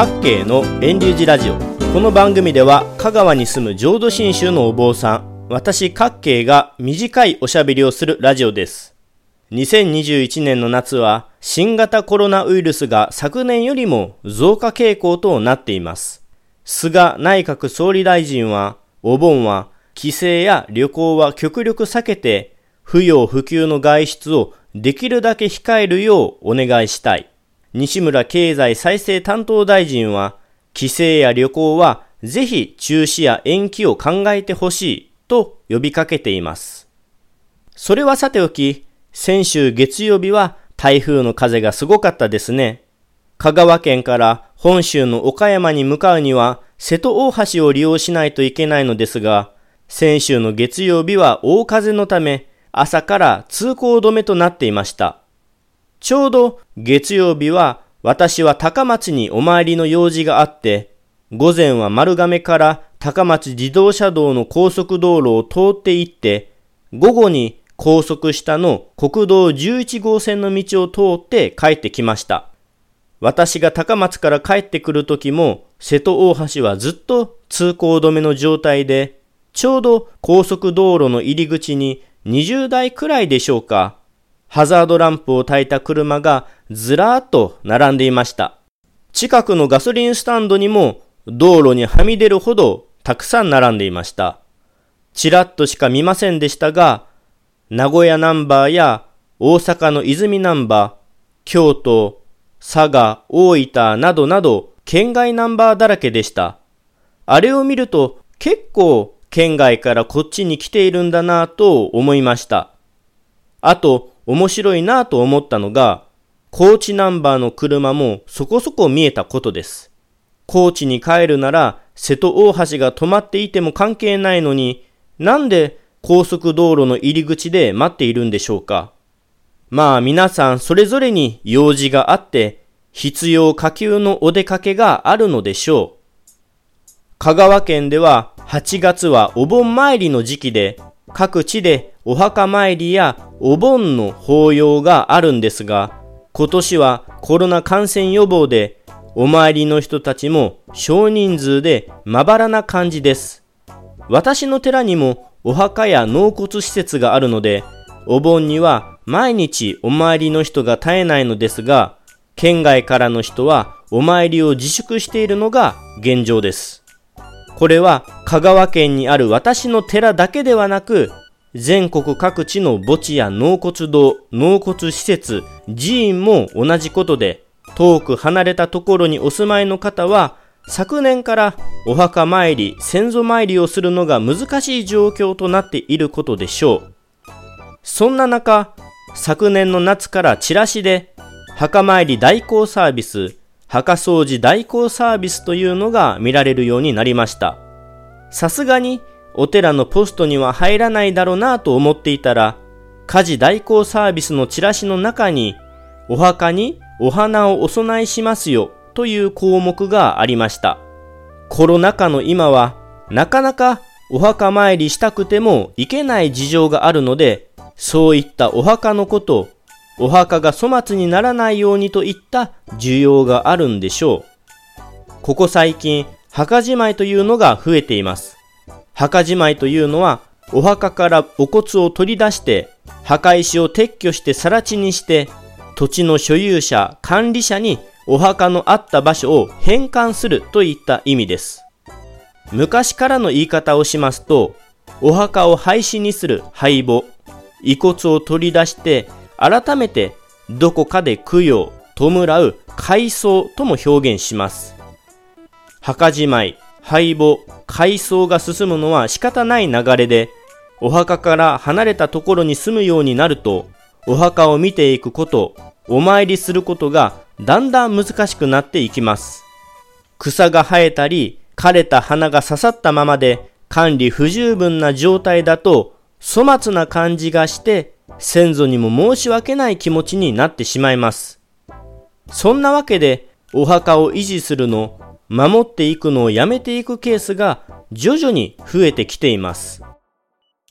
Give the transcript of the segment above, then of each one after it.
各系の遠流寺ラジオ。この番組では香川に住む浄土真宗のお坊さん私各系が短いおしゃべりをするラジオです。2021年の夏は新型コロナウイルスが昨年よりも増加傾向となっています。菅内閣総理大臣はお盆は帰省や旅行は極力避けて不要不急の外出をできるだけ控えるようお願いしたい。西村経済再生担当大臣は、帰省や旅行はぜひ中止や延期を考えてほしいと呼びかけています。それはさておき、先週月曜日は台風の風がすごかったですね。香川県から本州の岡山に向かうには瀬戸大橋を利用しないといけないのですが、先週の月曜日は大風のため朝から通行止めとなっていました。ちょうど月曜日は私は高松にお参りの用事があって、午前は丸亀から高松自動車道の高速道路を通って行って、午後に高速下の国道11号線の道を通って帰ってきました。私が高松から帰ってくる時も瀬戸大橋はずっと通行止めの状態で、ちょうど高速道路の入り口に20台くらいでしょうか、ハザードランプを焚いた車がずらーっと並んでいました。近くのガソリンスタンドにも道路にはみ出るほどたくさん並んでいました。ちらっとしか見ませんでしたが、名古屋ナンバーや大阪の泉ナンバー、京都、佐賀、大分などなど県外ナンバーだらけでした。あれを見ると結構県外からこっちに来ているんだなぁと思いました。あと、面白いなと思ったのが、高知ナンバーの車もそこそこ見えたことです。高知に帰るなら瀬戸大橋が止まっていても関係ないのに、なんで高速道路の入り口で待っているんでしょうか。まあ皆さんそれぞれに用事があって、必要可及のお出かけがあるのでしょう。香川県では8月はお盆参りの時期で、各地でお墓参りやお盆の法要があるんですが、今年はコロナ感染予防で、お参りの人たちも少人数でまばらな感じです。私の寺にもお墓や納骨施設があるので、お盆には毎日お参りの人が絶えないのですが、県外からの人はお参りを自粛しているのが現状です。これは香川県にある私の寺だけではなく、全国各地の墓地や納骨堂、納骨施設、寺院も同じことで、遠く離れたところにお住まいの方は、昨年からお墓参り、先祖参りをするのが難しい状況となっていることでしょう。そんな中、昨年の夏からチラシで、墓参り代行サービス、墓掃除代行サービスというのが見られるようになりました。さすがにお寺のポストには入らないだろうなと思っていたら、家事代行サービスのチラシの中に、お墓にお花をお供えしますよという項目がありました。コロナ禍の今は、なかなかお墓参りしたくてもいけない事情があるので、そういったお墓のことお墓が粗末にならないようにといった需要があるんでしょう。ここ最近、墓じまいというのが増えています。墓じまいというのは、お墓からお骨を取り出して、墓石を撤去して更地にして、土地の所有者、管理者にお墓のあった場所を返還するといった意味です。昔からの言い方をしますと、お墓を廃止にする廃墓、遺骨を取り出して改めてどこかで供養、弔う、改装とも表現します。墓じまい、廃墓、改装が進むのは仕方ない流れで、お墓から離れたところに住むようになると、お墓を見ていくこと、お参りすることがだんだん難しくなっていきます。草が生えたり、枯れた花が刺さったままで管理不十分な状態だと粗末な感じがして先祖にも申し訳ない気持ちになってしまいます。そんなわけで、お墓を維持するの、守っていくのをやめていくケースが徐々に増えてきています。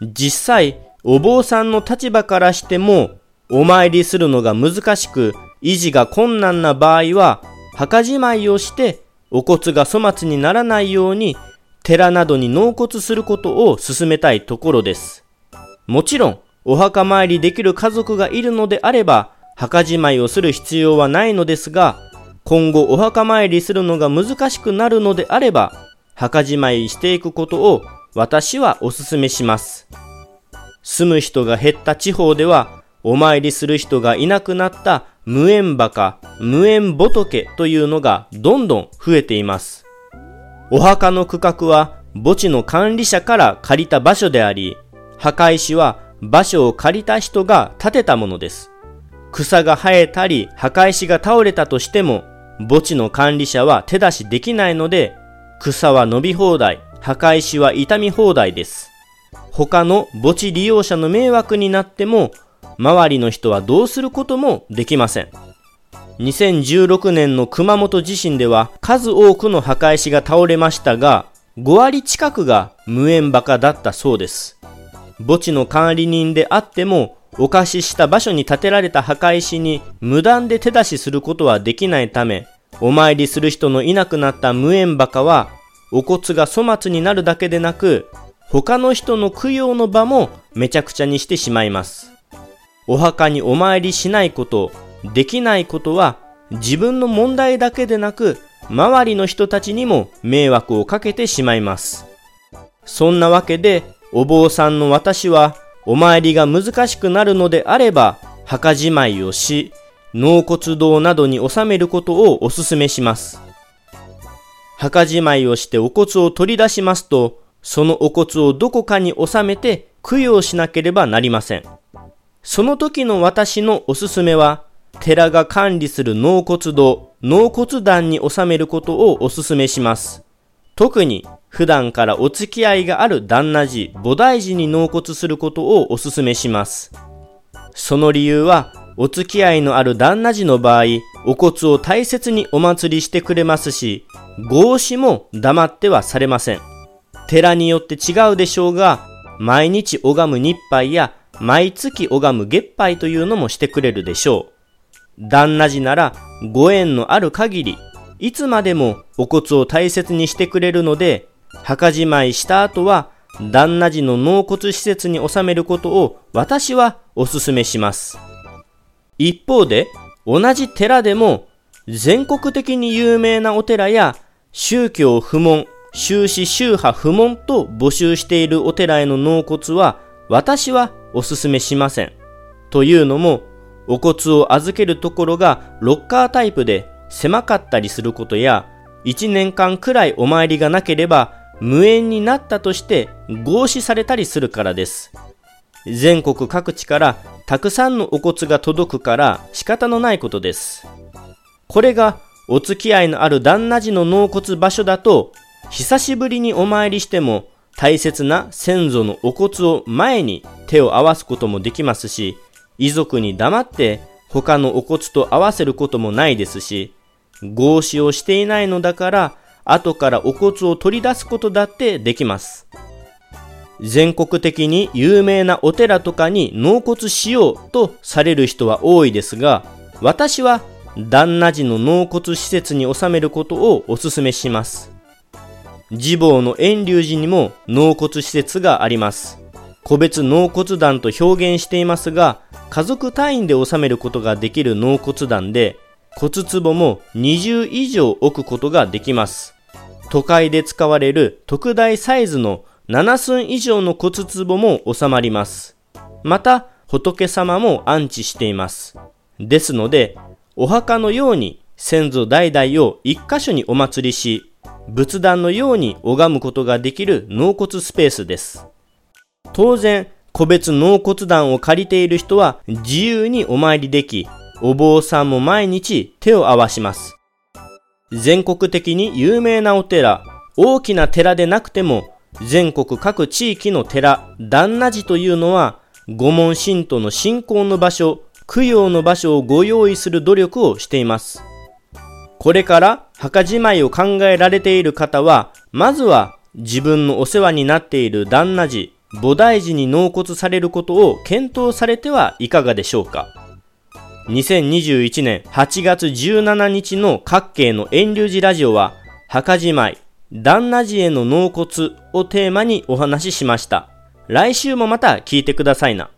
実際、お坊さんの立場からしても、お参りするのが難しく、維持が困難な場合は、墓じまいをしてお骨が粗末にならないように寺などに納骨することを進めたいところです。もちろん、お墓参りできる家族がいるのであれば、墓じまいをする必要はないのですが、今後お墓参りするのが難しくなるのであれば、墓じまいしていくことを私はお勧めします。住む人が減った地方では、お参りする人がいなくなった無縁墓、無縁仏というのがどんどん増えています。お墓の区画は墓地の管理者から借りた場所であり、墓石は場所を借りた人が建てたものです。草が生えたり墓石が倒れたとしても墓地の管理者は手出しできないので草は伸び放題、墓石は傷み放題です。他の墓地利用者の迷惑になっても周りの人はどうすることもできません。2016年の熊本地震では数多くの墓石が倒れましたが5割近くが無縁墓だったそうです。墓地の管理人であってもお貸しした場所に建てられた墓石に無断で手出しすることはできないため、お参りする人のいなくなった無縁墓は、お骨が粗末になるだけでなく、他の人の供養の場もめちゃくちゃにしてしまいます。お墓にお参りしないこと、できないことは、自分の問題だけでなく、周りの人たちにも迷惑をかけてしまいます。そんなわけで、お坊さんの私は、お参りが難しくなるのであれば、墓じまいをし、納骨堂などに納めることをお勧めします。墓じまいをしてお骨を取り出しますと、そのお骨をどこかに納めて供養しなければなりません。その時の私のおすすめは、寺が管理する納骨堂、納骨壇に納めることをお勧めします。特に普段からお付き合いがある旦那寺、菩提寺に納骨することをお勧めします。その理由は、お付き合いのある旦那寺の場合、お骨を大切にお祭りしてくれますし、合祀も黙ってはされません。寺によって違うでしょうが、毎日拝む日拝や毎月拝む月拝というのもしてくれるでしょう。旦那寺ならご縁のある限り、いつまでもお骨を大切にしてくれるので、墓じまいした後は、旦那寺の納骨施設に収めることを私はお勧めします。一方で、同じ寺でも全国的に有名なお寺や宗教不問、宗旨宗派不問と募集しているお寺への納骨は私はお勧めしません。というのも、お骨を預けるところがロッカータイプで狭かったりすることや、1年間くらいお参りがなければ無縁になったとして合祀されたりするからです。全国各地からたくさんのお骨が届くから仕方のないことです。これがお付き合いのある旦那寺の納骨場所だと久しぶりにお参りしても大切な先祖のお骨を前に手を合わすこともできますし遺族に黙って他のお骨と合わせることもないですし合祀をしていないのだから後からお骨を取り出すことだってできます。全国的に有名なお寺とかに納骨しようとされる人は多いですが、私は旦那寺の納骨施設に収めることをお勧めします。自坊の遠隆寺にも納骨施設があります。個別納骨壇と表現していますが、家族単位で収めることができる納骨壇で、骨壺も20以上置くことができます。都会で使われる特大サイズの7寸以上の骨壺も収まります。また、仏様も安置しています。ですので、お墓のように先祖代々を一箇所にお祭りし、仏壇のように拝むことができる納骨スペースです。当然、個別納骨壇を借りている人は自由にお参りでき、お坊さんも毎日手を合わします。全国的に有名なお寺、大きな寺でなくても、全国各地域の寺、旦那寺というのは、御門信徒の信仰の場所、供養の場所をご用意する努力をしています。これから墓じまいを考えられている方は、まずは自分のお世話になっている旦那寺、菩提寺に納骨されることを検討されてはいかがでしょうか。2021年8月17日の各系の遠流寺ラジオは、墓じまい、旦那寺への納骨をテーマにお話ししました。来週もまた聞いてくださいな。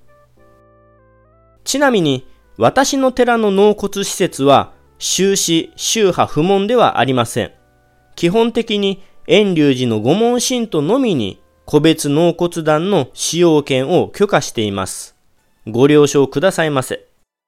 ちなみに、私の寺の納骨施設は、宗師、宗派不問ではありません。基本的に、遠隆寺の御門神徒のみに、個別納骨壇の使用権を許可しています。ご了承くださいませ。